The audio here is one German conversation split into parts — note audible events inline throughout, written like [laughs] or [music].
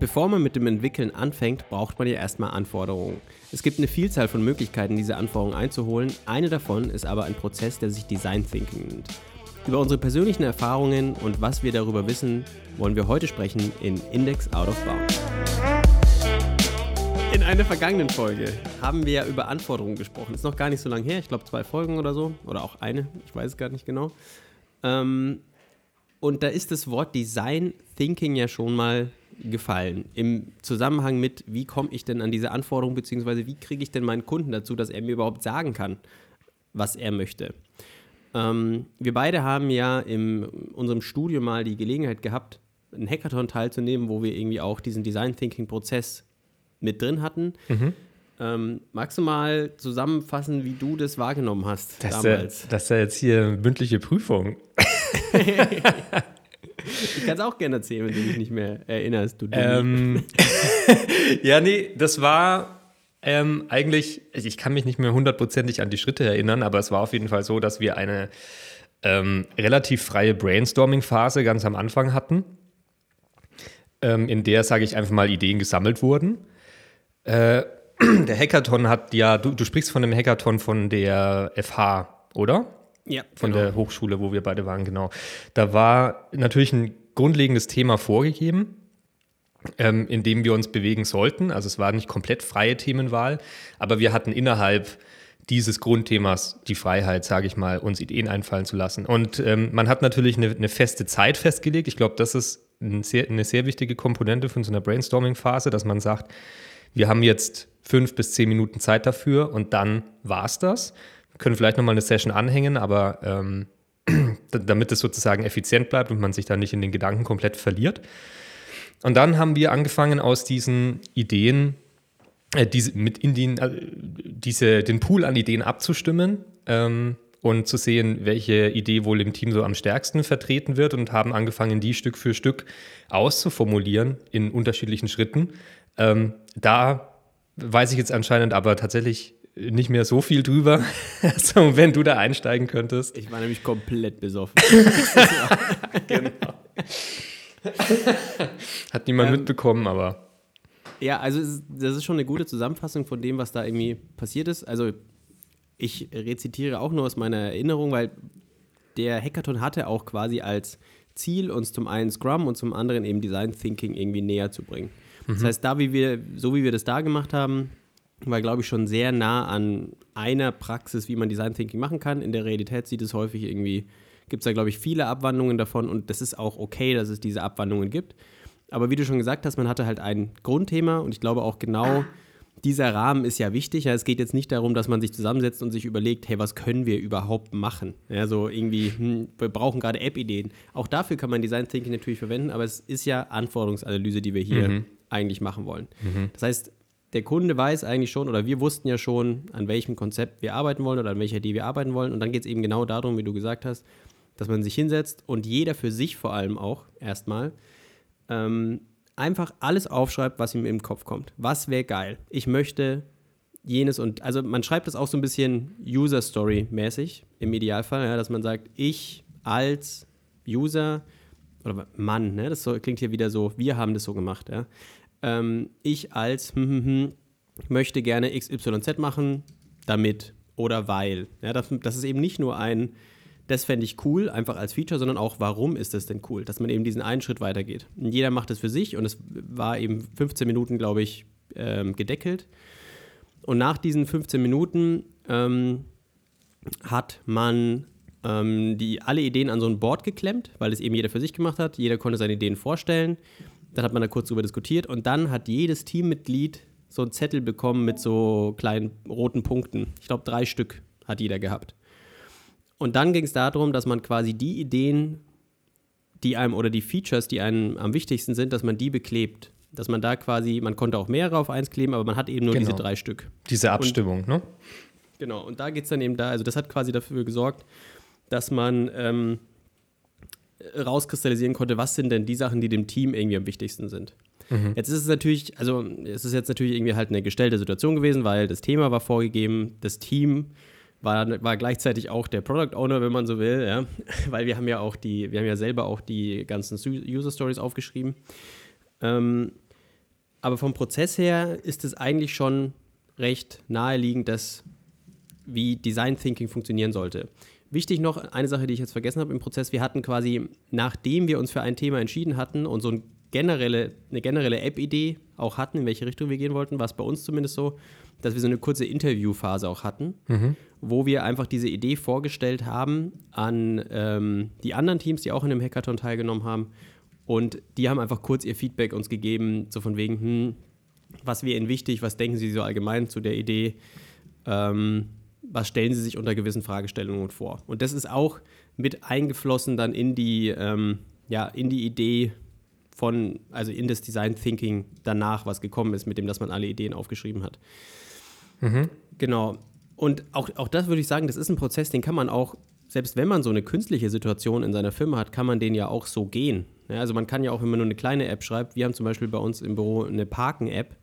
Bevor man mit dem Entwickeln anfängt, braucht man ja erstmal Anforderungen. Es gibt eine Vielzahl von Möglichkeiten, diese Anforderungen einzuholen. Eine davon ist aber ein Prozess, der sich Design Thinking nennt. Über unsere persönlichen Erfahrungen und was wir darüber wissen, wollen wir heute sprechen in Index Out of Bounds. In einer vergangenen Folge haben wir ja über Anforderungen gesprochen. Ist noch gar nicht so lange her, ich glaube zwei Folgen oder so. Oder auch eine, ich weiß es gar nicht genau. Ähm, und da ist das Wort Design Thinking ja schon mal gefallen. Im Zusammenhang mit, wie komme ich denn an diese Anforderungen, beziehungsweise wie kriege ich denn meinen Kunden dazu, dass er mir überhaupt sagen kann, was er möchte. Ähm, wir beide haben ja in unserem Studio mal die Gelegenheit gehabt, einen Hackathon teilzunehmen, wo wir irgendwie auch diesen Design Thinking Prozess mit drin hatten. Mhm. Ähm, magst du mal zusammenfassen, wie du das wahrgenommen hast das damals? Ist ja, das ist ja jetzt hier mündliche Prüfung. [laughs] [laughs] Ich kann es auch gerne erzählen, wenn du dich nicht mehr erinnerst. Du ähm, [laughs] ja, nee, das war ähm, eigentlich, ich kann mich nicht mehr hundertprozentig an die Schritte erinnern, aber es war auf jeden Fall so, dass wir eine ähm, relativ freie Brainstorming-Phase ganz am Anfang hatten, ähm, in der, sage ich einfach mal, Ideen gesammelt wurden. Äh, [clears throat] der Hackathon hat ja, du, du sprichst von dem Hackathon von der FH, oder? Ja, von genau. der Hochschule, wo wir beide waren, genau. Da war natürlich ein grundlegendes Thema vorgegeben, ähm, in dem wir uns bewegen sollten. Also es war nicht komplett freie Themenwahl, aber wir hatten innerhalb dieses Grundthemas die Freiheit, sage ich mal, uns Ideen einfallen zu lassen. Und ähm, man hat natürlich eine, eine, feste Zeit festgelegt. Ich glaube, das ist ein sehr, eine sehr wichtige Komponente von so einer Brainstorming-Phase, dass man sagt, wir haben jetzt fünf bis zehn Minuten Zeit dafür und dann war es das können vielleicht nochmal eine Session anhängen, aber ähm, [clears throat] damit es sozusagen effizient bleibt und man sich da nicht in den Gedanken komplett verliert. Und dann haben wir angefangen, aus diesen Ideen, äh, diese, mit in den, äh, diese, den Pool an Ideen abzustimmen ähm, und zu sehen, welche Idee wohl im Team so am stärksten vertreten wird und haben angefangen, die Stück für Stück auszuformulieren in unterschiedlichen Schritten. Ähm, da weiß ich jetzt anscheinend aber tatsächlich nicht mehr so viel drüber. [laughs] also, wenn du da einsteigen könntest. Ich war nämlich komplett besoffen. [laughs] [laughs] genau. Hat niemand ähm, mitbekommen, aber. Ja, also das ist schon eine gute Zusammenfassung von dem, was da irgendwie passiert ist. Also ich rezitiere auch nur aus meiner Erinnerung, weil der Hackathon hatte auch quasi als Ziel, uns zum einen Scrum und zum anderen eben Design Thinking irgendwie näher zu bringen. Mhm. Das heißt, da wie wir, so wie wir das da gemacht haben, war, glaube ich, schon sehr nah an einer Praxis, wie man Design Thinking machen kann. In der Realität sieht es häufig irgendwie, gibt es da, glaube ich, viele Abwandlungen davon und das ist auch okay, dass es diese Abwandlungen gibt. Aber wie du schon gesagt hast, man hatte halt ein Grundthema und ich glaube auch genau, dieser Rahmen ist ja wichtig. Ja, es geht jetzt nicht darum, dass man sich zusammensetzt und sich überlegt, hey, was können wir überhaupt machen? Ja, so irgendwie, hm, wir brauchen gerade App-Ideen. Auch dafür kann man Design Thinking natürlich verwenden, aber es ist ja Anforderungsanalyse, die wir hier mhm. eigentlich machen wollen. Mhm. Das heißt, der Kunde weiß eigentlich schon oder wir wussten ja schon, an welchem Konzept wir arbeiten wollen oder an welcher Idee wir arbeiten wollen. Und dann geht es eben genau darum, wie du gesagt hast, dass man sich hinsetzt und jeder für sich vor allem auch erstmal ähm, einfach alles aufschreibt, was ihm im Kopf kommt. Was wäre geil? Ich möchte jenes und also man schreibt das auch so ein bisschen User Story mäßig im Idealfall, ja, dass man sagt, ich als User oder Mann, ne, das so, klingt hier wieder so, wir haben das so gemacht, ja ähm, ich als hm, hm, hm, möchte gerne XYZ machen, damit oder weil. Ja, das, das ist eben nicht nur ein, das fände ich cool, einfach als Feature, sondern auch, warum ist das denn cool, dass man eben diesen einen Schritt weitergeht. Jeder macht es für sich und es war eben 15 Minuten, glaube ich, ähm, gedeckelt. Und nach diesen 15 Minuten ähm, hat man ähm, die, alle Ideen an so ein Board geklemmt, weil es eben jeder für sich gemacht hat. Jeder konnte seine Ideen vorstellen. Dann hat man da kurz drüber diskutiert und dann hat jedes Teammitglied so einen Zettel bekommen mit so kleinen roten Punkten. Ich glaube, drei Stück hat jeder gehabt. Und dann ging es darum, dass man quasi die Ideen, die einem oder die Features, die einem am wichtigsten sind, dass man die beklebt. Dass man da quasi, man konnte auch mehrere auf eins kleben, aber man hat eben nur genau. diese drei Stück. Diese Abstimmung, und, ne? Genau, und da geht es dann eben da, also das hat quasi dafür gesorgt, dass man ähm, rauskristallisieren konnte, was sind denn die Sachen, die dem Team irgendwie am wichtigsten sind. Mhm. Jetzt ist es natürlich, also es ist jetzt natürlich irgendwie halt eine gestellte Situation gewesen, weil das Thema war vorgegeben, das Team war, war gleichzeitig auch der Product Owner, wenn man so will, ja, [laughs] weil wir haben ja auch die, wir haben ja selber auch die ganzen User Stories aufgeschrieben. Ähm, aber vom Prozess her ist es eigentlich schon recht naheliegend, dass wie Design Thinking funktionieren sollte. Wichtig noch eine Sache, die ich jetzt vergessen habe im Prozess. Wir hatten quasi, nachdem wir uns für ein Thema entschieden hatten und so ein generelle, eine generelle App-Idee auch hatten, in welche Richtung wir gehen wollten, war es bei uns zumindest so, dass wir so eine kurze Interviewphase auch hatten, mhm. wo wir einfach diese Idee vorgestellt haben an ähm, die anderen Teams, die auch in dem Hackathon teilgenommen haben. Und die haben einfach kurz ihr Feedback uns gegeben, so von wegen, hm, was wäre Ihnen wichtig, was denken Sie so allgemein zu der Idee, ähm, was stellen Sie sich unter gewissen Fragestellungen vor. Und das ist auch mit eingeflossen dann in die, ähm, ja, in die Idee von, also in das Design Thinking danach, was gekommen ist, mit dem, dass man alle Ideen aufgeschrieben hat. Mhm. Genau. Und auch, auch das würde ich sagen, das ist ein Prozess, den kann man auch, selbst wenn man so eine künstliche Situation in seiner Firma hat, kann man den ja auch so gehen. Ja, also man kann ja auch, wenn man nur eine kleine App schreibt, wir haben zum Beispiel bei uns im Büro eine Parken-App,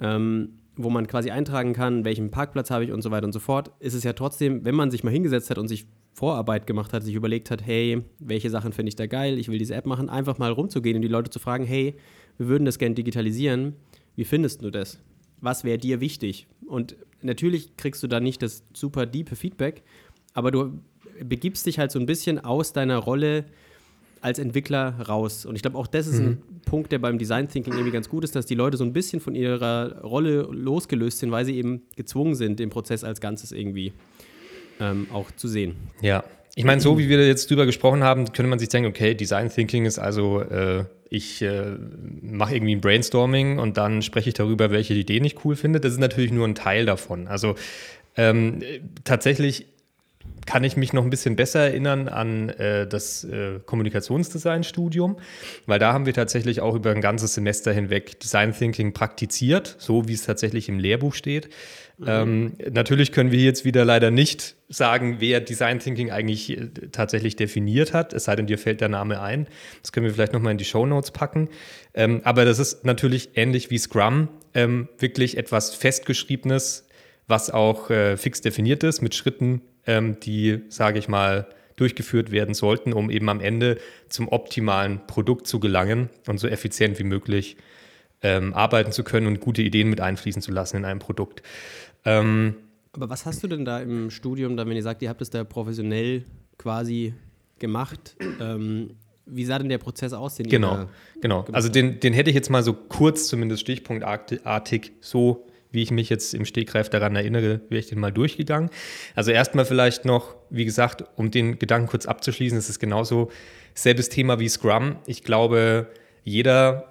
ähm, wo man quasi eintragen kann, welchen Parkplatz habe ich und so weiter und so fort, ist es ja trotzdem, wenn man sich mal hingesetzt hat und sich Vorarbeit gemacht hat, sich überlegt hat, hey, welche Sachen finde ich da geil, ich will diese App machen, einfach mal rumzugehen und die Leute zu fragen, hey, wir würden das gerne digitalisieren, wie findest du das? Was wäre dir wichtig? Und natürlich kriegst du da nicht das super diepe Feedback, aber du begibst dich halt so ein bisschen aus deiner Rolle als Entwickler raus. Und ich glaube, auch das ist mhm. ein Punkt, der beim Design Thinking irgendwie ganz gut ist, dass die Leute so ein bisschen von ihrer Rolle losgelöst sind, weil sie eben gezwungen sind, den Prozess als Ganzes irgendwie ähm, auch zu sehen. Ja, ich meine, so wie wir jetzt drüber gesprochen haben, könnte man sich denken, okay, Design Thinking ist also, äh, ich äh, mache irgendwie ein Brainstorming und dann spreche ich darüber, welche Ideen ich cool finde. Das ist natürlich nur ein Teil davon. Also ähm, tatsächlich kann ich mich noch ein bisschen besser erinnern an äh, das äh, Kommunikationsdesign-Studium, weil da haben wir tatsächlich auch über ein ganzes Semester hinweg Design Thinking praktiziert, so wie es tatsächlich im Lehrbuch steht. Mhm. Ähm, natürlich können wir jetzt wieder leider nicht sagen, wer Design Thinking eigentlich äh, tatsächlich definiert hat, es sei denn, dir fällt der Name ein. Das können wir vielleicht nochmal in die Show Notes packen. Ähm, aber das ist natürlich ähnlich wie Scrum, ähm, wirklich etwas Festgeschriebenes, was auch äh, fix definiert ist, mit Schritten, ähm, die, sage ich mal, durchgeführt werden sollten, um eben am Ende zum optimalen Produkt zu gelangen und so effizient wie möglich ähm, arbeiten zu können und gute Ideen mit einfließen zu lassen in einem Produkt. Ähm, Aber was hast du denn da im Studium, dann, wenn ihr sagt, ihr habt es da professionell quasi gemacht? Ähm, wie sah denn der Prozess aus? Den genau, genau. Also den, den hätte ich jetzt mal so kurz, zumindest stichpunktartig, so wie ich mich jetzt im Stegreif daran erinnere, wäre ich den mal durchgegangen. Also erstmal vielleicht noch, wie gesagt, um den Gedanken kurz abzuschließen, es ist genauso selbes Thema wie Scrum. Ich glaube, jeder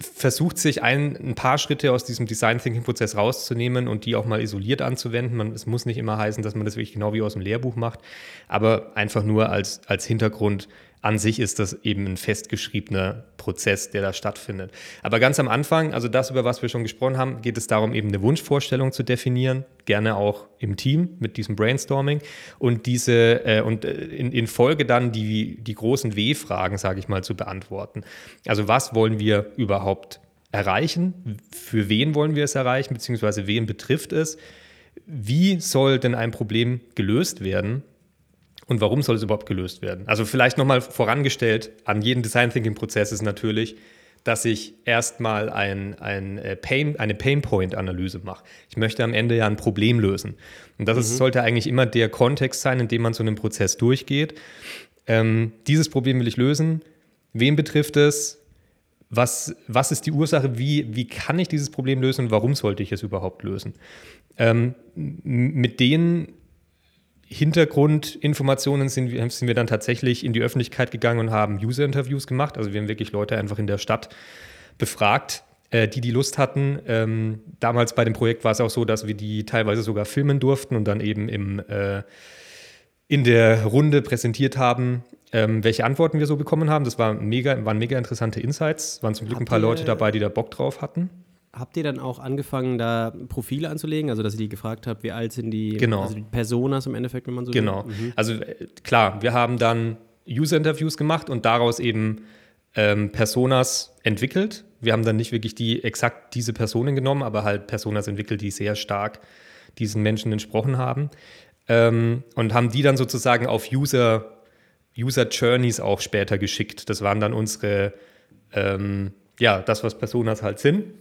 versucht sich ein, ein paar Schritte aus diesem Design Thinking Prozess rauszunehmen und die auch mal isoliert anzuwenden. Man, es muss nicht immer heißen, dass man das wirklich genau wie aus dem Lehrbuch macht, aber einfach nur als, als Hintergrund an sich ist das eben ein festgeschriebener Prozess, der da stattfindet. Aber ganz am Anfang, also das, über was wir schon gesprochen haben, geht es darum, eben eine Wunschvorstellung zu definieren, gerne auch im Team mit diesem Brainstorming und diese äh, und äh, in, in, Folge dann die, die großen W-Fragen, sage ich mal, zu beantworten. Also was wollen wir überhaupt erreichen? Für wen wollen wir es erreichen? Beziehungsweise wen betrifft es? Wie soll denn ein Problem gelöst werden? Und warum soll es überhaupt gelöst werden? Also vielleicht nochmal vorangestellt, an jedem Design Thinking Prozess ist natürlich, dass ich erstmal ein, ein äh, Pain, eine Pain Point Analyse mache. Ich möchte am Ende ja ein Problem lösen. Und das mhm. ist, sollte eigentlich immer der Kontext sein, in dem man so einen Prozess durchgeht. Ähm, dieses Problem will ich lösen. Wen betrifft es? Was, was ist die Ursache? Wie, wie kann ich dieses Problem lösen und warum sollte ich es überhaupt lösen? Ähm, mit denen Hintergrundinformationen sind, sind wir dann tatsächlich in die Öffentlichkeit gegangen und haben User-Interviews gemacht. Also wir haben wirklich Leute einfach in der Stadt befragt, äh, die die Lust hatten. Ähm, damals bei dem Projekt war es auch so, dass wir die teilweise sogar filmen durften und dann eben im, äh, in der Runde präsentiert haben, ähm, welche Antworten wir so bekommen haben. Das war mega, waren mega interessante Insights. Waren zum Glück ein paar Leute dabei, die da Bock drauf hatten. Habt ihr dann auch angefangen, da Profile anzulegen? Also, dass ihr die gefragt habt, wie alt sind die, genau. also die Personas im Endeffekt, wenn man so Genau. Mhm. Also, äh, klar, wir haben dann User-Interviews gemacht und daraus eben ähm, Personas entwickelt. Wir haben dann nicht wirklich die exakt diese Personen genommen, aber halt Personas entwickelt, die sehr stark diesen Menschen entsprochen haben. Ähm, und haben die dann sozusagen auf User, User Journeys auch später geschickt. Das waren dann unsere ähm, ja, das, was Personas halt sind.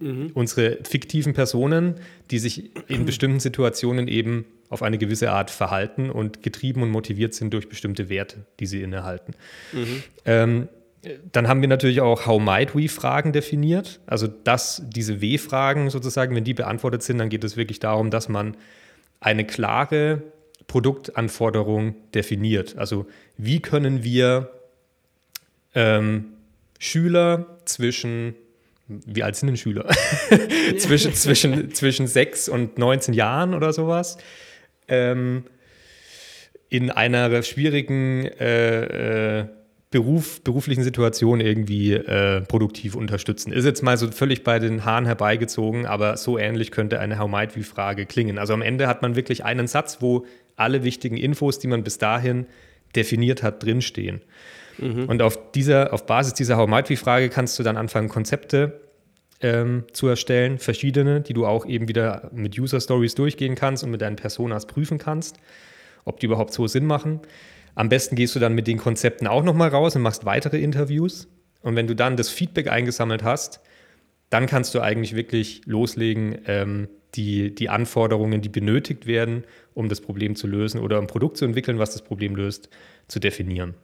Mhm. Unsere fiktiven Personen, die sich in bestimmten Situationen eben auf eine gewisse Art verhalten und getrieben und motiviert sind durch bestimmte Werte, die sie innehalten. Mhm. Ähm, dann haben wir natürlich auch How might we Fragen definiert. Also, dass diese W-Fragen sozusagen, wenn die beantwortet sind, dann geht es wirklich darum, dass man eine klare Produktanforderung definiert. Also, wie können wir ähm, Schüler zwischen wie alt sind denn Schüler? [laughs] [laughs] zwischen, zwischen, zwischen 6 und 19 Jahren oder sowas. Ähm, in einer schwierigen äh, äh, Beruf, beruflichen Situation irgendwie äh, produktiv unterstützen. Ist jetzt mal so völlig bei den Haaren herbeigezogen, aber so ähnlich könnte eine How might we Frage klingen. Also am Ende hat man wirklich einen Satz, wo alle wichtigen Infos, die man bis dahin definiert hat, drinstehen. Mhm. Und auf, dieser, auf Basis dieser How might we Frage kannst du dann anfangen, Konzepte ähm, zu erstellen, verschiedene, die du auch eben wieder mit User Stories durchgehen kannst und mit deinen Personas prüfen kannst, ob die überhaupt so Sinn machen. Am besten gehst du dann mit den Konzepten auch nochmal raus und machst weitere Interviews. Und wenn du dann das Feedback eingesammelt hast, dann kannst du eigentlich wirklich loslegen, ähm, die, die Anforderungen, die benötigt werden, um das Problem zu lösen oder ein Produkt zu entwickeln, was das Problem löst, zu definieren.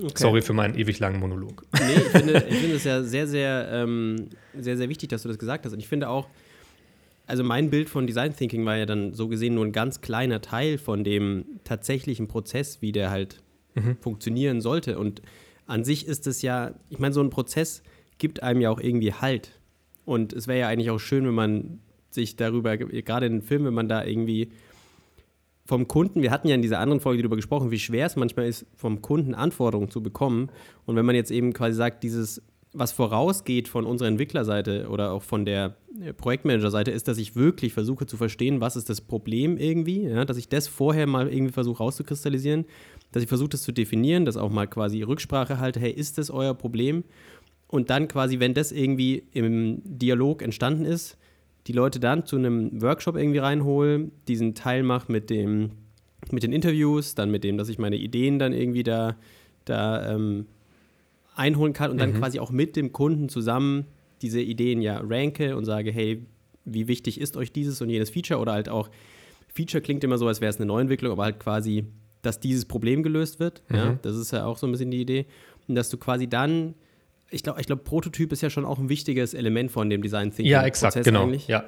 Okay. Sorry für meinen ewig langen Monolog. Nee, ich finde, ich finde es ja sehr, sehr, ähm, sehr, sehr wichtig, dass du das gesagt hast. Und ich finde auch, also mein Bild von Design Thinking war ja dann so gesehen nur ein ganz kleiner Teil von dem tatsächlichen Prozess, wie der halt mhm. funktionieren sollte. Und an sich ist es ja, ich meine, so ein Prozess gibt einem ja auch irgendwie Halt. Und es wäre ja eigentlich auch schön, wenn man sich darüber, gerade in einem Film, wenn man da irgendwie vom Kunden, wir hatten ja in dieser anderen Folge darüber gesprochen, wie schwer es manchmal ist, vom Kunden Anforderungen zu bekommen. Und wenn man jetzt eben quasi sagt, dieses, was vorausgeht von unserer Entwicklerseite oder auch von der äh, Projektmanagerseite, ist, dass ich wirklich versuche zu verstehen, was ist das Problem irgendwie, ja? dass ich das vorher mal irgendwie versuche rauszukristallisieren, dass ich versuche, das zu definieren, dass auch mal quasi Rücksprache halte, hey, ist das euer Problem? Und dann quasi, wenn das irgendwie im Dialog entstanden ist, die Leute dann zu einem Workshop irgendwie reinhole, diesen Teil mache mit dem, mit den Interviews, dann mit dem, dass ich meine Ideen dann irgendwie da, da ähm, einholen kann und mhm. dann quasi auch mit dem Kunden zusammen diese Ideen ja ranke und sage, hey, wie wichtig ist euch dieses und jenes Feature oder halt auch, Feature klingt immer so, als wäre es eine Neuentwicklung, aber halt quasi, dass dieses Problem gelöst wird. Mhm. Ja, das ist ja auch so ein bisschen die Idee. Und dass du quasi dann ich glaube, ich glaub, Prototyp ist ja schon auch ein wichtiges Element von dem Design Thinking. Ja, exakt, Prozess genau. Eigentlich. Ja.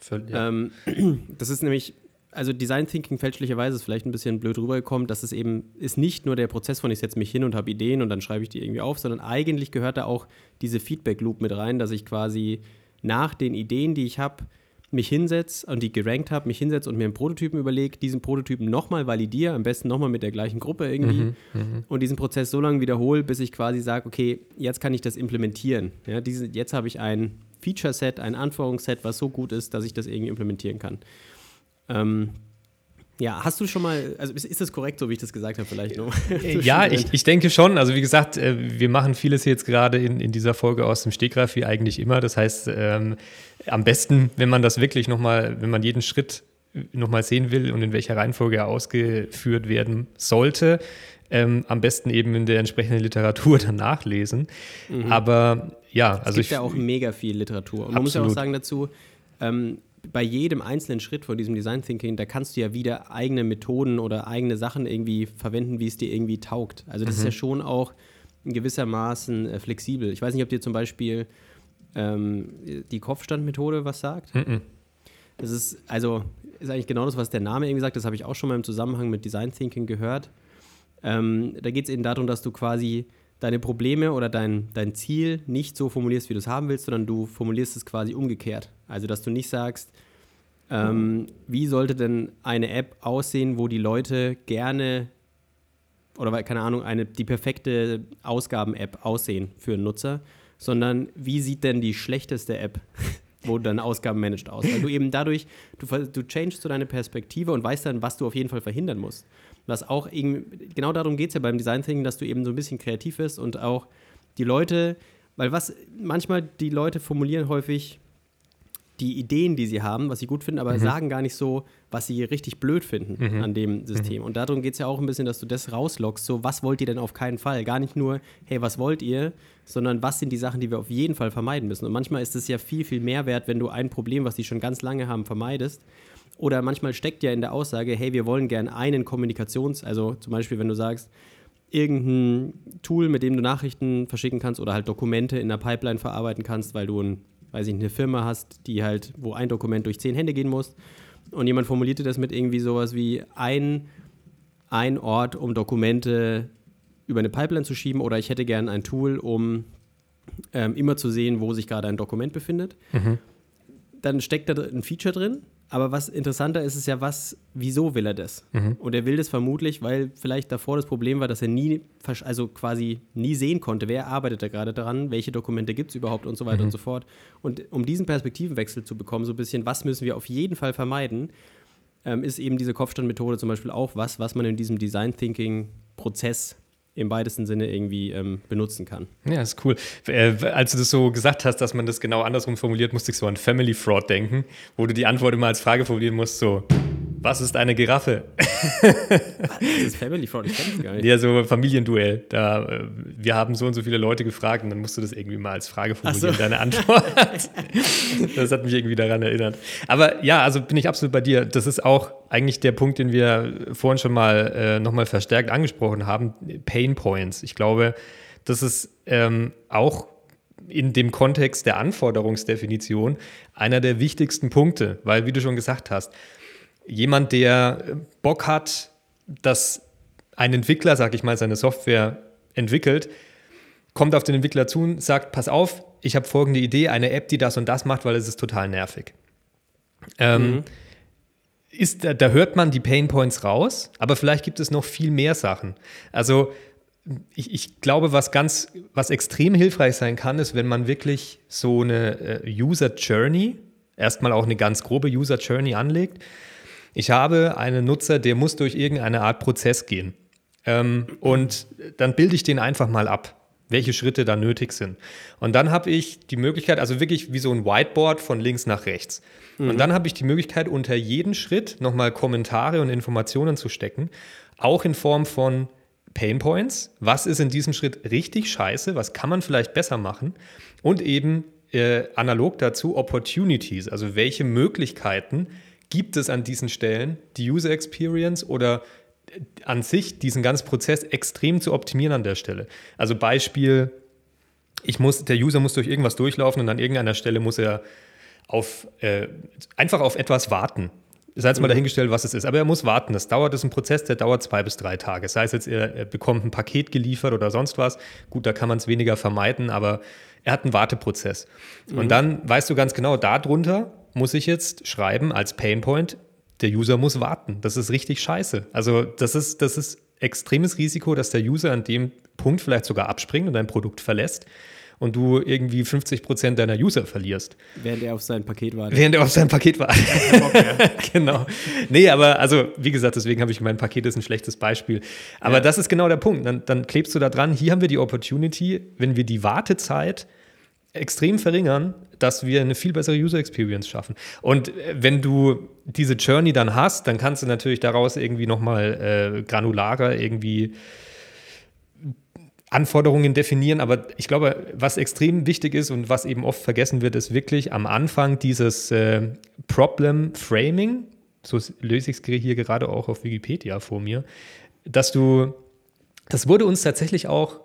Für, ja. Ähm, [clears throat] das ist nämlich, also Design Thinking fälschlicherweise ist vielleicht ein bisschen blöd rübergekommen, dass es eben ist nicht nur der Prozess von ich setze mich hin und habe Ideen und dann schreibe ich die irgendwie auf, sondern eigentlich gehört da auch diese Feedback Loop mit rein, dass ich quasi nach den Ideen, die ich habe, mich hinsetze und die gerankt habe, mich hinsetze und mir einen Prototypen überlege, diesen Prototypen nochmal validiere, am besten nochmal mit der gleichen Gruppe irgendwie mhm, mhm, und diesen Prozess so lange wiederhole, bis ich quasi sage, okay, jetzt kann ich das implementieren. Ja, diese, jetzt habe ich ein Feature-Set, ein Anforderungsset, was so gut ist, dass ich das irgendwie implementieren kann. Ähm, ja, hast du schon mal, also ist, ist, das korrekt, so wie ich das gesagt habe, vielleicht noch? [laughs] ja, ich, ich denke schon. Also wie gesagt, äh, wir machen vieles jetzt gerade in, in dieser Folge aus dem Stegreif, wie eigentlich immer. Das heißt, ähm, am besten, wenn man das wirklich nochmal, wenn man jeden Schritt nochmal sehen will und in welcher Reihenfolge er ausgeführt werden sollte, ähm, am besten eben in der entsprechenden Literatur [laughs] dann nachlesen. Mhm. Aber ja, also es gibt ich, ja auch mega viel Literatur. Und man muss ja auch sagen dazu, ähm, bei jedem einzelnen Schritt von diesem Design Thinking, da kannst du ja wieder eigene Methoden oder eigene Sachen irgendwie verwenden, wie es dir irgendwie taugt. Also das mhm. ist ja mhm. schon auch in gewissermaßen äh, flexibel. Ich weiß nicht, ob dir zum Beispiel ähm, die Kopfstandmethode was sagt. Mhm. Das ist, also, ist eigentlich genau das, was der Name irgendwie sagt. Das habe ich auch schon mal im Zusammenhang mit Design Thinking gehört. Ähm, da geht es eben darum, dass du quasi deine Probleme oder dein, dein Ziel nicht so formulierst, wie du es haben willst, sondern du formulierst es quasi umgekehrt. Also, dass du nicht sagst, ähm, wie sollte denn eine App aussehen, wo die Leute gerne oder keine Ahnung, eine, die perfekte Ausgaben-App aussehen für einen Nutzer, sondern wie sieht denn die schlechteste App, [laughs] wo du deine Ausgaben managed aus? Weil du eben dadurch, du, du changest so deine Perspektive und weißt dann, was du auf jeden Fall verhindern musst. Was auch irgendwie, genau darum geht es ja beim Design Thinking, dass du eben so ein bisschen kreativ bist und auch die Leute, weil was manchmal die Leute formulieren häufig die Ideen, die sie haben, was sie gut finden, aber mhm. sagen gar nicht so, was sie richtig blöd finden mhm. an dem System. Mhm. Und darum geht es ja auch ein bisschen, dass du das rauslockst. So, was wollt ihr denn auf keinen Fall? Gar nicht nur, hey, was wollt ihr, sondern was sind die Sachen, die wir auf jeden Fall vermeiden müssen. Und manchmal ist es ja viel, viel mehr wert, wenn du ein Problem, was die schon ganz lange haben, vermeidest. Oder manchmal steckt ja in der Aussage, hey, wir wollen gern einen Kommunikations-, also zum Beispiel, wenn du sagst, irgendein Tool, mit dem du Nachrichten verschicken kannst oder halt Dokumente in der Pipeline verarbeiten kannst, weil du ein weiß ich, eine Firma hast, die halt, wo ein Dokument durch zehn Hände gehen muss. Und jemand formulierte das mit irgendwie sowas wie ein, ein Ort, um Dokumente über eine Pipeline zu schieben, oder ich hätte gern ein Tool, um ähm, immer zu sehen, wo sich gerade ein Dokument befindet. Mhm. Dann steckt da ein Feature drin, aber was interessanter ist, ist ja, was, wieso will er das? Mhm. Und er will das vermutlich, weil vielleicht davor das Problem war, dass er nie, also quasi nie sehen konnte, wer arbeitet da gerade daran, welche Dokumente gibt es überhaupt und so weiter mhm. und so fort. Und um diesen Perspektivenwechsel zu bekommen, so ein bisschen, was müssen wir auf jeden Fall vermeiden, ähm, ist eben diese Kopfstandmethode zum Beispiel auch was, was man in diesem Design Thinking Prozess im weitesten Sinne irgendwie ähm, benutzen kann. Ja, ist cool. Äh, als du das so gesagt hast, dass man das genau andersrum formuliert, musste ich so an Family Fraud denken, wo du die Antwort immer als Frage formulieren musst, so, was ist eine Giraffe? das ist Family Fraud, ich kenne es gar nicht. Ja, so Familienduell. Da, äh, wir haben so und so viele Leute gefragt und dann musst du das irgendwie mal als Frage formulieren, so. deine Antwort. [laughs] das hat mich irgendwie daran erinnert. Aber ja, also bin ich absolut bei dir. Das ist auch eigentlich der Punkt, den wir vorhin schon mal äh, nochmal verstärkt angesprochen haben, Pain Points. Ich glaube, das ist ähm, auch in dem Kontext der Anforderungsdefinition einer der wichtigsten Punkte, weil, wie du schon gesagt hast, jemand, der Bock hat, dass ein Entwickler, sag ich mal, seine Software entwickelt, kommt auf den Entwickler zu und sagt, pass auf, ich habe folgende Idee, eine App, die das und das macht, weil es ist total nervig. Ähm, mhm. Ist, da, da hört man die Pain Points raus, aber vielleicht gibt es noch viel mehr Sachen. Also ich, ich, glaube, was ganz, was extrem hilfreich sein kann, ist, wenn man wirklich so eine äh, User Journey, erstmal auch eine ganz grobe User Journey anlegt. Ich habe einen Nutzer, der muss durch irgendeine Art Prozess gehen. Ähm, und dann bilde ich den einfach mal ab, welche Schritte da nötig sind. Und dann habe ich die Möglichkeit, also wirklich wie so ein Whiteboard von links nach rechts. Mhm. Und dann habe ich die Möglichkeit, unter jeden Schritt nochmal Kommentare und Informationen zu stecken, auch in Form von Pain Points, was ist in diesem Schritt richtig scheiße, was kann man vielleicht besser machen und eben äh, analog dazu Opportunities, also welche Möglichkeiten gibt es an diesen Stellen, die User Experience oder an sich diesen ganzen Prozess extrem zu optimieren an der Stelle. Also Beispiel, ich muss, der User muss durch irgendwas durchlaufen und an irgendeiner Stelle muss er auf, äh, einfach auf etwas warten. Sei jetzt mal mhm. dahingestellt, was es ist. Aber er muss warten. Das dauert, das ist ein Prozess, der dauert zwei bis drei Tage. Sei es jetzt, er, er bekommt ein Paket geliefert oder sonst was. Gut, da kann man es weniger vermeiden, aber er hat einen Warteprozess. Mhm. Und dann weißt du ganz genau, darunter muss ich jetzt schreiben als Painpoint, der User muss warten. Das ist richtig scheiße. Also, das ist, das ist extremes Risiko, dass der User an dem Punkt vielleicht sogar abspringt und dein Produkt verlässt und du irgendwie 50 Prozent deiner User verlierst. Während er auf sein Paket wartet. Während er auf sein Paket wartet. [laughs] genau. Nee, aber also, wie gesagt, deswegen habe ich mein Paket ist ein schlechtes Beispiel. Aber ja. das ist genau der Punkt. Dann, dann klebst du da dran, hier haben wir die Opportunity, wenn wir die Wartezeit extrem verringern, dass wir eine viel bessere User Experience schaffen. Und äh, wenn du diese Journey dann hast, dann kannst du natürlich daraus irgendwie nochmal äh, granularer irgendwie Anforderungen definieren, aber ich glaube, was extrem wichtig ist und was eben oft vergessen wird, ist wirklich am Anfang dieses äh, Problem Framing, so löse ich es hier gerade auch auf Wikipedia vor mir, dass du, das wurde uns tatsächlich auch,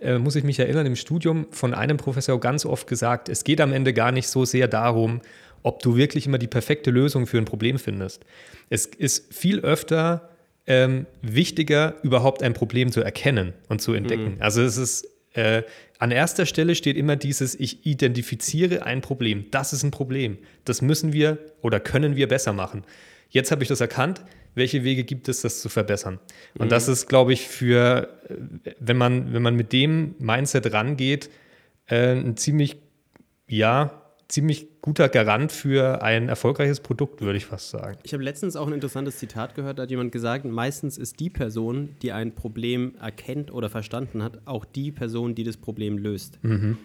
äh, muss ich mich erinnern, im Studium von einem Professor ganz oft gesagt, es geht am Ende gar nicht so sehr darum, ob du wirklich immer die perfekte Lösung für ein Problem findest. Es ist viel öfter ähm, wichtiger, überhaupt ein Problem zu erkennen und zu entdecken. Mhm. Also es ist äh, an erster Stelle steht immer dieses, ich identifiziere ein Problem. Das ist ein Problem. Das müssen wir oder können wir besser machen. Jetzt habe ich das erkannt. Welche Wege gibt es, das zu verbessern? Und mhm. das ist, glaube ich, für, wenn man, wenn man mit dem Mindset rangeht, äh, ein ziemlich, ja, ziemlich guter Garant für ein erfolgreiches Produkt, würde ich fast sagen. Ich habe letztens auch ein interessantes Zitat gehört, da hat jemand gesagt, meistens ist die Person, die ein Problem erkennt oder verstanden hat, auch die Person, die das Problem löst. Mhm.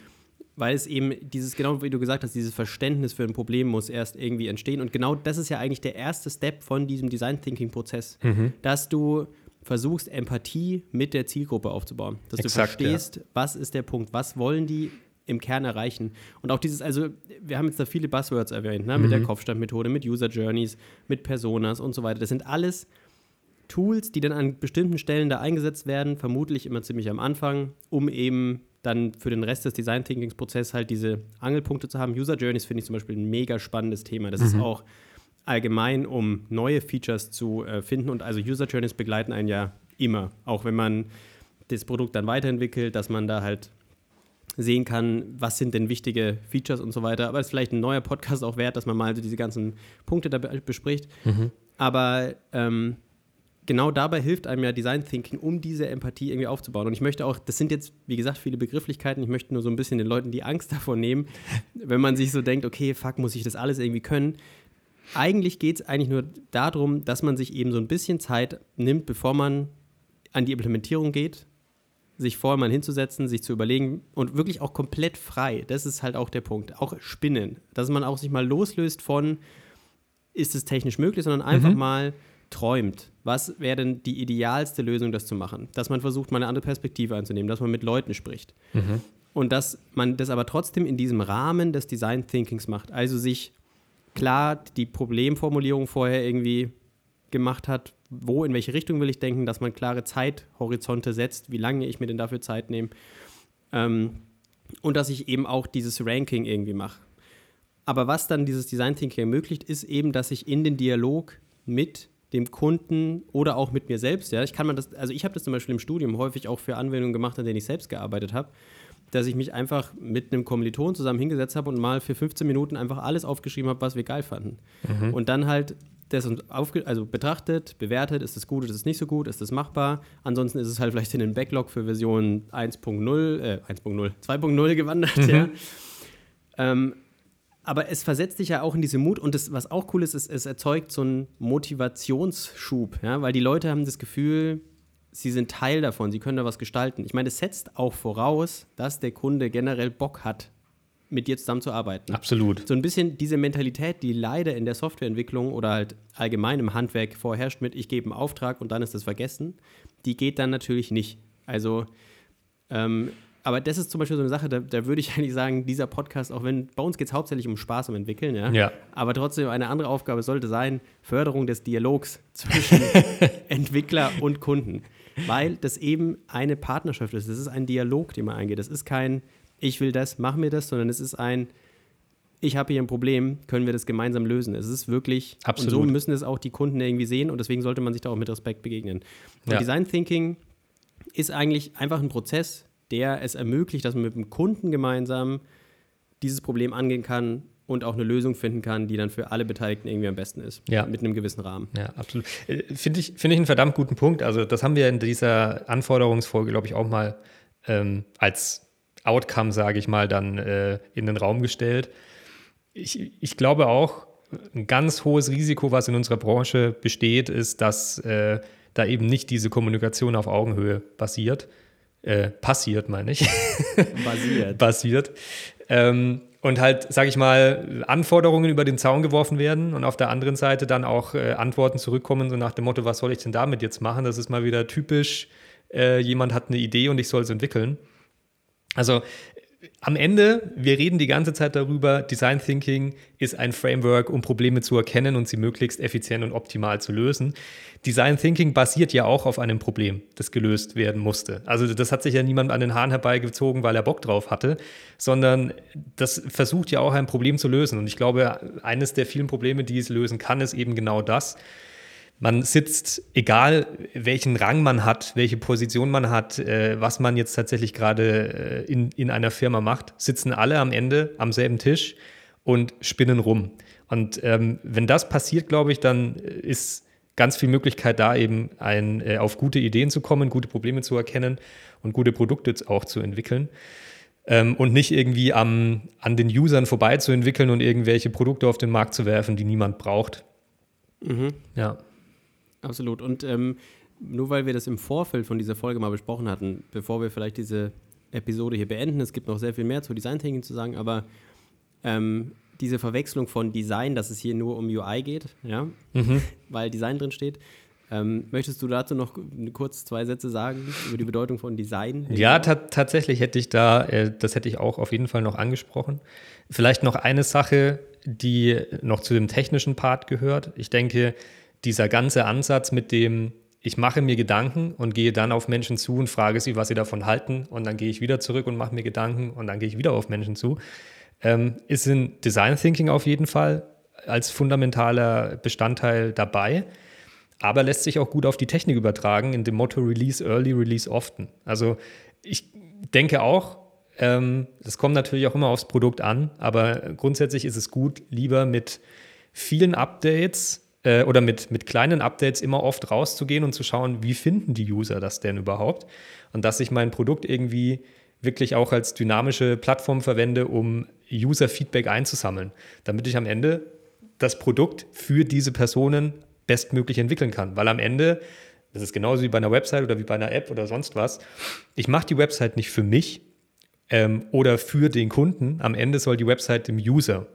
Weil es eben dieses, genau wie du gesagt hast, dieses Verständnis für ein Problem muss erst irgendwie entstehen. Und genau das ist ja eigentlich der erste Step von diesem Design Thinking Prozess, Mhm. dass du versuchst, Empathie mit der Zielgruppe aufzubauen. Dass Exakt, du verstehst, was ist der Punkt, was wollen die im Kern erreichen. Und auch dieses, also wir haben jetzt da viele Buzzwords erwähnt, ne? mit der Kopfstandmethode, mit User Journeys, mit Personas und so weiter. Das sind alles Tools, die dann an bestimmten Stellen da eingesetzt werden, vermutlich immer ziemlich am Anfang, um eben dann für den Rest des Design Thinkings Prozess halt diese Angelpunkte zu haben. User Journeys finde ich zum Beispiel ein mega spannendes Thema. Das ist auch allgemein, um neue Features zu äh, finden. Und also User Journeys begleiten einen ja immer, auch wenn man das Produkt dann weiterentwickelt, dass man da halt sehen kann, was sind denn wichtige Features und so weiter. Aber es ist vielleicht ein neuer Podcast auch wert, dass man mal so diese ganzen Punkte da be bespricht. Aber ähm, genau dabei hilft einem ja Design Thinking, um diese Empathie irgendwie aufzubauen. Und ich möchte auch, das sind jetzt, wie gesagt, viele Begrifflichkeiten. Ich möchte nur so ein bisschen den Leuten die Angst [laughs] davor nehmen, wenn man sich so denkt, okay, fuck, muss ich das alles irgendwie können. Eigentlich geht es eigentlich nur darum, dass man sich eben so ein bisschen Zeit nimmt, bevor man an die Implementierung geht, sich vorher mal hinzusetzen, sich zu überlegen und wirklich auch komplett frei. Das ist halt auch der Punkt. Auch spinnen. Dass man auch sich mal loslöst von, ist es technisch möglich, sondern einfach mal träumt. Was wäre denn die idealste Lösung, das zu machen? Dass man versucht, mal eine andere Perspektive einzunehmen, dass man mit Leuten spricht. Und dass man das aber trotzdem in diesem Rahmen des Design Thinkings macht. Also sich klar die Problemformulierung vorher irgendwie gemacht hat, wo, in welche Richtung will ich denken, dass man klare Zeithorizonte setzt, wie lange ich mir denn dafür Zeit nehme. Ähm, und dass ich eben auch dieses Ranking irgendwie mache. Aber was dann dieses Design Thinking ermöglicht, ist eben, dass ich in den Dialog mit dem Kunden oder auch mit mir selbst, ja, ich kann man das, also ich habe das zum Beispiel im Studium häufig auch für Anwendungen gemacht, an denen ich selbst gearbeitet habe, dass ich mich einfach mit einem Kommiliton zusammen hingesetzt habe und mal für 15 Minuten einfach alles aufgeschrieben habe, was wir geil fanden. Und dann halt das uns aufge also betrachtet, bewertet, ist es gut, ist es nicht so gut, ist es machbar. Ansonsten ist es halt vielleicht in den Backlog für Version 1.0, äh, 1.0, 2.0 gewandert, ja. Ähm, aber es versetzt dich ja auch in diese Mut und das, was auch cool ist, ist, es erzeugt so einen Motivationsschub, ja, weil die Leute haben das Gefühl, sie sind Teil davon, sie können da was gestalten. Ich meine, es setzt auch voraus, dass der Kunde generell Bock hat, mit dir zusammenzuarbeiten. Absolut. So ein bisschen diese Mentalität, die leider in der Softwareentwicklung oder halt allgemein im Handwerk vorherrscht mit, ich gebe einen Auftrag und dann ist das vergessen, die geht dann natürlich nicht. Also, ähm, aber das ist zum Beispiel so eine Sache, da, da würde ich [laughs] eigentlich sagen, dieser Podcast, auch wenn bei uns geht es hauptsächlich um Spaß, um Entwickeln, ja? Ja. aber trotzdem eine andere Aufgabe sollte sein, Förderung des Dialogs zwischen [laughs] Entwickler und Kunden. Weil das eben eine Partnerschaft ist. Das ist ein Dialog, den man eingeht. Das ist kein, ich will das, mach mir das, sondern es ist ein, ich habe hier ein Problem, können wir das gemeinsam lösen. Es ist wirklich, Absolut. und so müssen es auch die Kunden irgendwie sehen und deswegen sollte man sich da auch mit Respekt begegnen. Und Ja. Design Thinking ist eigentlich einfach ein Prozess, der es ermöglicht, dass man mit dem Kunden gemeinsam dieses Problem angehen kann und auch eine Lösung finden kann, die dann für alle Beteiligten irgendwie am besten ist. Ja. Mit einem gewissen Rahmen. Ja, absolut. Äh, Finde ich, finde ich einen verdammt guten Punkt. Also, das haben wir in dieser Anforderungsfolge, glaube ich, auch mal ähm, als Outcome, sage ich mal, dann äh, in den Raum gestellt. Ich, ich glaube auch, ein ganz hohes Risiko, was in unserer Branche besteht, ist, dass äh, da eben nicht diese Kommunikation auf Augenhöhe basiert. Äh, passiert, meine ich. [laughs] Basiert. basiert. Ähm, und halt, sage ich mal, Anforderungen über den Zaun geworfen werden und auf der anderen Seite dann auch äh, Antworten zurückkommen, so nach dem Motto, was soll ich denn damit jetzt machen? Das ist mal wieder typisch, äh, jemand hat eine Idee und ich soll es entwickeln. Also am Ende, wir reden die ganze Zeit darüber, Design Thinking ist ein Framework, um Probleme zu erkennen und sie möglichst effizient und optimal zu lösen. Design Thinking basiert ja auch auf einem Problem, das gelöst werden musste. Also das hat sich ja niemand an den Haaren herbeigezogen, weil er Bock drauf hatte, sondern das versucht ja auch ein Problem zu lösen. Und ich glaube, eines der vielen Probleme, die es lösen kann, ist eben genau das. Man sitzt, egal welchen Rang man hat, welche Position man hat, äh, was man jetzt tatsächlich gerade äh, in, in einer Firma macht, sitzen alle am Ende am selben Tisch und spinnen rum. Und ähm, wenn das passiert, glaube ich, dann ist ganz viel Möglichkeit da, eben ein, äh, auf gute Ideen zu kommen, gute Probleme zu erkennen und gute Produkte auch zu entwickeln. Ähm, und nicht irgendwie am, an den Usern vorbei zu entwickeln und irgendwelche Produkte auf den Markt zu werfen, die niemand braucht. Ja. Absolut. Und ähm, nur weil wir das im Vorfeld von dieser Folge mal besprochen hatten, bevor wir vielleicht diese Episode hier beenden. Es gibt noch sehr viel mehr zu Design Thinking zu sagen, aber ähm, diese Verwechslung von Design, dass es hier nur um UI geht, ja, mhm. [laughs] weil Design drin steht. Ähm, möchtest du dazu noch kurz zwei Sätze sagen über die Bedeutung von Design? Ja, ta tatsächlich hätte ich da, äh, das hätte ich auch auf jeden Fall noch angesprochen. Vielleicht noch eine Sache, die noch zu dem technischen Part gehört. Ich denke, dieser ganze Ansatz mit dem, ich mache mir Gedanken und gehe dann auf Menschen zu und frage sie, was sie davon halten und dann gehe ich wieder zurück und mache mir Gedanken und dann gehe ich wieder auf Menschen zu, ähm, ist in Design Thinking auf jeden Fall als fundamentaler Bestandteil dabei aber lässt sich auch gut auf die Technik übertragen in dem Motto Release Early, Release Often. Also ich denke auch, ähm, das kommt natürlich auch immer aufs Produkt an, aber grundsätzlich ist es gut, lieber mit vielen Updates äh, oder mit, mit kleinen Updates immer oft rauszugehen und zu schauen, wie finden die User das denn überhaupt und dass ich mein Produkt irgendwie wirklich auch als dynamische Plattform verwende, um User-Feedback einzusammeln, damit ich am Ende das Produkt für diese Personen bestmöglich entwickeln kann. Weil am Ende, das ist genauso wie bei einer Website oder wie bei einer App oder sonst was, ich mache die Website nicht für mich ähm, oder für den Kunden. Am Ende soll die Website dem User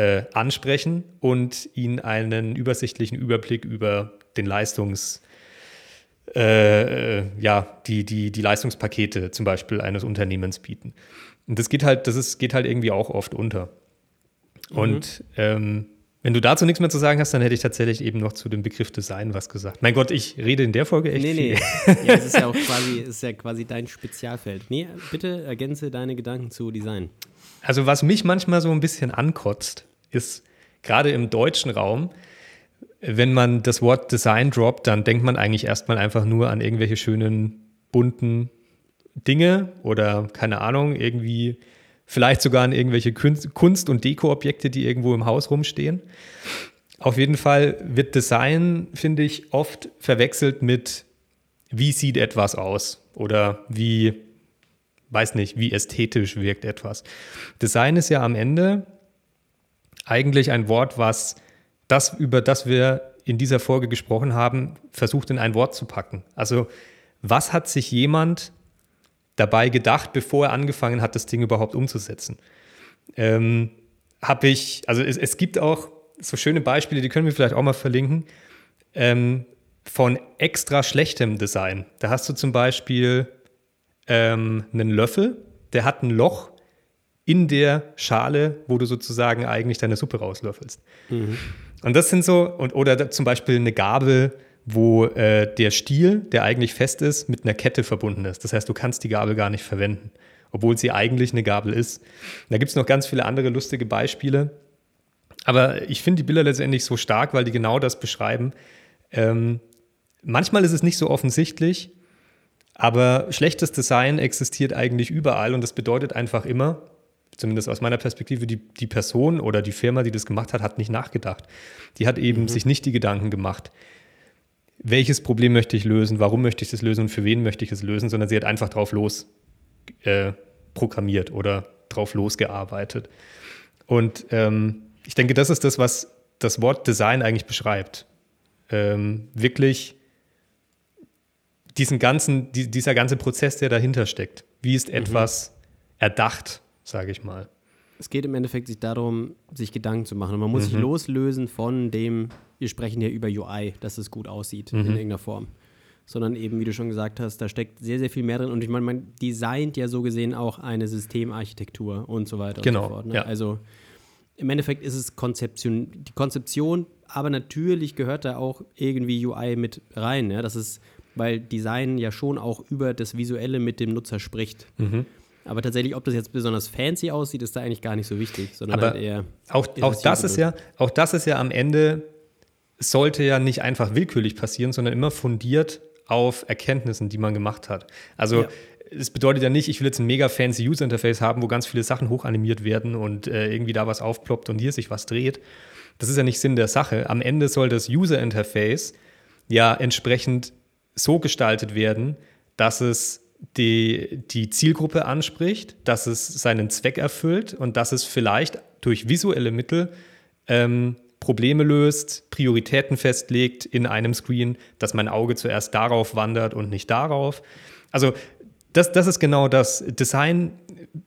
äh, ansprechen und ihn einen übersichtlichen Überblick über den Leistungs- äh, ja, die, die, die Leistungspakete zum Beispiel eines Unternehmens bieten. Und das geht halt, das ist, geht halt irgendwie auch oft unter. Mhm. Und ähm, wenn du dazu nichts mehr zu sagen hast, dann hätte ich tatsächlich eben noch zu dem Begriff Design was gesagt. Mein Gott, ich rede in der Folge echt nee, viel. Nee, [laughs] ja, es ist ja auch [laughs] quasi, ist ja quasi dein Spezialfeld. Nee, bitte ergänze deine Gedanken zu Design. Also was mich manchmal so ein bisschen ankotzt, ist gerade im deutschen Raum, wenn man das Wort Design droppt, dann denkt man eigentlich erstmal einfach nur an irgendwelche schönen, bunten Dinge oder keine Ahnung, irgendwie vielleicht sogar an irgendwelche Kunst- und Deko-Objekte, die irgendwo im Haus rumstehen. Auf jeden Fall wird Design, finde ich, oft verwechselt mit, wie sieht etwas aus oder wie, weiß nicht, wie ästhetisch wirkt etwas. Design ist ja am Ende eigentlich ein Wort, was das, über das wir in dieser Folge gesprochen haben, versucht in ein Wort zu packen. Also, was hat sich jemand dabei gedacht, bevor er angefangen hat, das Ding überhaupt umzusetzen. Ähm, Habe ich, also es, es, gibt auch so schöne Beispiele, die können wir vielleicht auch mal verlinken, ähm, von extra schlechtem Design. Da hast du zum Beispiel ähm, einen Löffel, der hat ein Loch in der Schale, wo du sozusagen eigentlich deine Suppe rauslöffelst. Mhm. Und das sind so, und, oder zum Beispiel eine Gabel, wo äh, der Stiel, der eigentlich fest ist, mit einer Kette verbunden ist. Das heißt, du kannst die Gabel gar nicht verwenden, obwohl sie eigentlich eine Gabel ist. Da gibt es noch ganz viele andere lustige Beispiele. Aber ich finde die Bilder letztendlich so stark, weil die genau das beschreiben. Ähm, manchmal ist es nicht so offensichtlich, aber schlechtes Design existiert eigentlich überall und das bedeutet einfach immer, zumindest aus meiner Perspektive, die, die Person oder die Firma, die das gemacht hat, hat nicht nachgedacht. Die hat eben mhm. sich nicht die Gedanken gemacht welches Problem möchte ich lösen, warum möchte ich das lösen und für wen möchte ich es lösen, sondern sie hat einfach drauf los äh, programmiert oder drauf losgearbeitet. Und ähm, ich denke, das ist das, was das Wort Design eigentlich beschreibt. Ähm, wirklich diesen ganzen, die, dieser ganze Prozess, der dahinter steckt. Wie ist mhm. etwas erdacht, sage ich mal. Es geht im Endeffekt sich darum, sich Gedanken zu machen. Und man muss mhm. sich loslösen von dem, wir sprechen hier über UI, dass es gut aussieht mhm. in irgendeiner Form. Sondern eben, wie du schon gesagt hast, da steckt sehr, sehr viel mehr drin. Und ich meine, man designt ja so gesehen auch eine Systemarchitektur und so weiter genau, und so fort. Ne? Ja. Also im Endeffekt ist es Konzeption, die Konzeption, aber natürlich gehört da auch irgendwie UI mit rein. Ja? Das ist, weil Design ja schon auch über das Visuelle mit dem Nutzer spricht. Mhm. Aber tatsächlich, ob das jetzt besonders fancy aussieht, ist da eigentlich gar nicht so wichtig, sondern Aber halt eher. Auch, auch, das ist ja, auch das ist ja am Ende, sollte ja nicht einfach willkürlich passieren, sondern immer fundiert auf Erkenntnissen, die man gemacht hat. Also. Ja es bedeutet ja nicht, ich will jetzt ein mega fancy User Interface haben, wo ganz viele Sachen hochanimiert werden und äh, irgendwie da was aufploppt und hier sich was dreht. Das ist ja nicht Sinn der Sache. Am Ende soll das User Interface ja entsprechend so gestaltet werden, dass es die, die Zielgruppe anspricht, dass es seinen Zweck erfüllt und dass es vielleicht durch visuelle Mittel ähm, Probleme löst, Prioritäten festlegt in einem Screen, dass mein Auge zuerst darauf wandert und nicht darauf. Also das, das ist genau das. Design,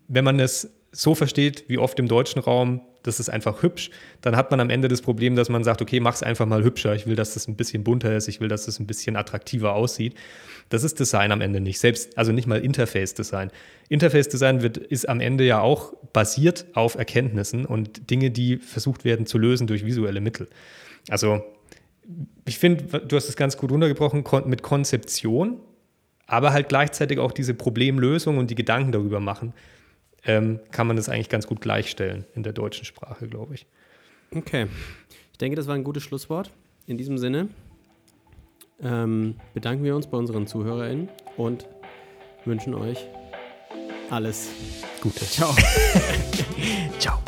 wenn man es so versteht, wie oft im deutschen Raum, das ist einfach hübsch, dann hat man am Ende das Problem, dass man sagt, okay, mach es einfach mal hübscher. Ich will, dass das ein bisschen bunter ist, ich will, dass das ein bisschen attraktiver aussieht. Das ist Design am Ende nicht. Selbst, also nicht mal Interface-Design. Interface-Design wird, ist am Ende ja auch basiert auf Erkenntnissen und Dinge, die versucht werden zu lösen durch visuelle Mittel. Also, ich finde, du hast es ganz gut runtergebrochen mit Konzeption, aber halt gleichzeitig auch diese Problemlösung und die Gedanken darüber machen ähm, kann man das eigentlich ganz gut gleichstellen in der deutschen Sprache, glaube ich. Okay. Ich denke, das war ein gutes Schlusswort. In diesem Sinne ähm, bedanken wir uns bei unseren ZuhörerInnen und wünschen euch alles Gute. Ciao. [laughs] Ciao.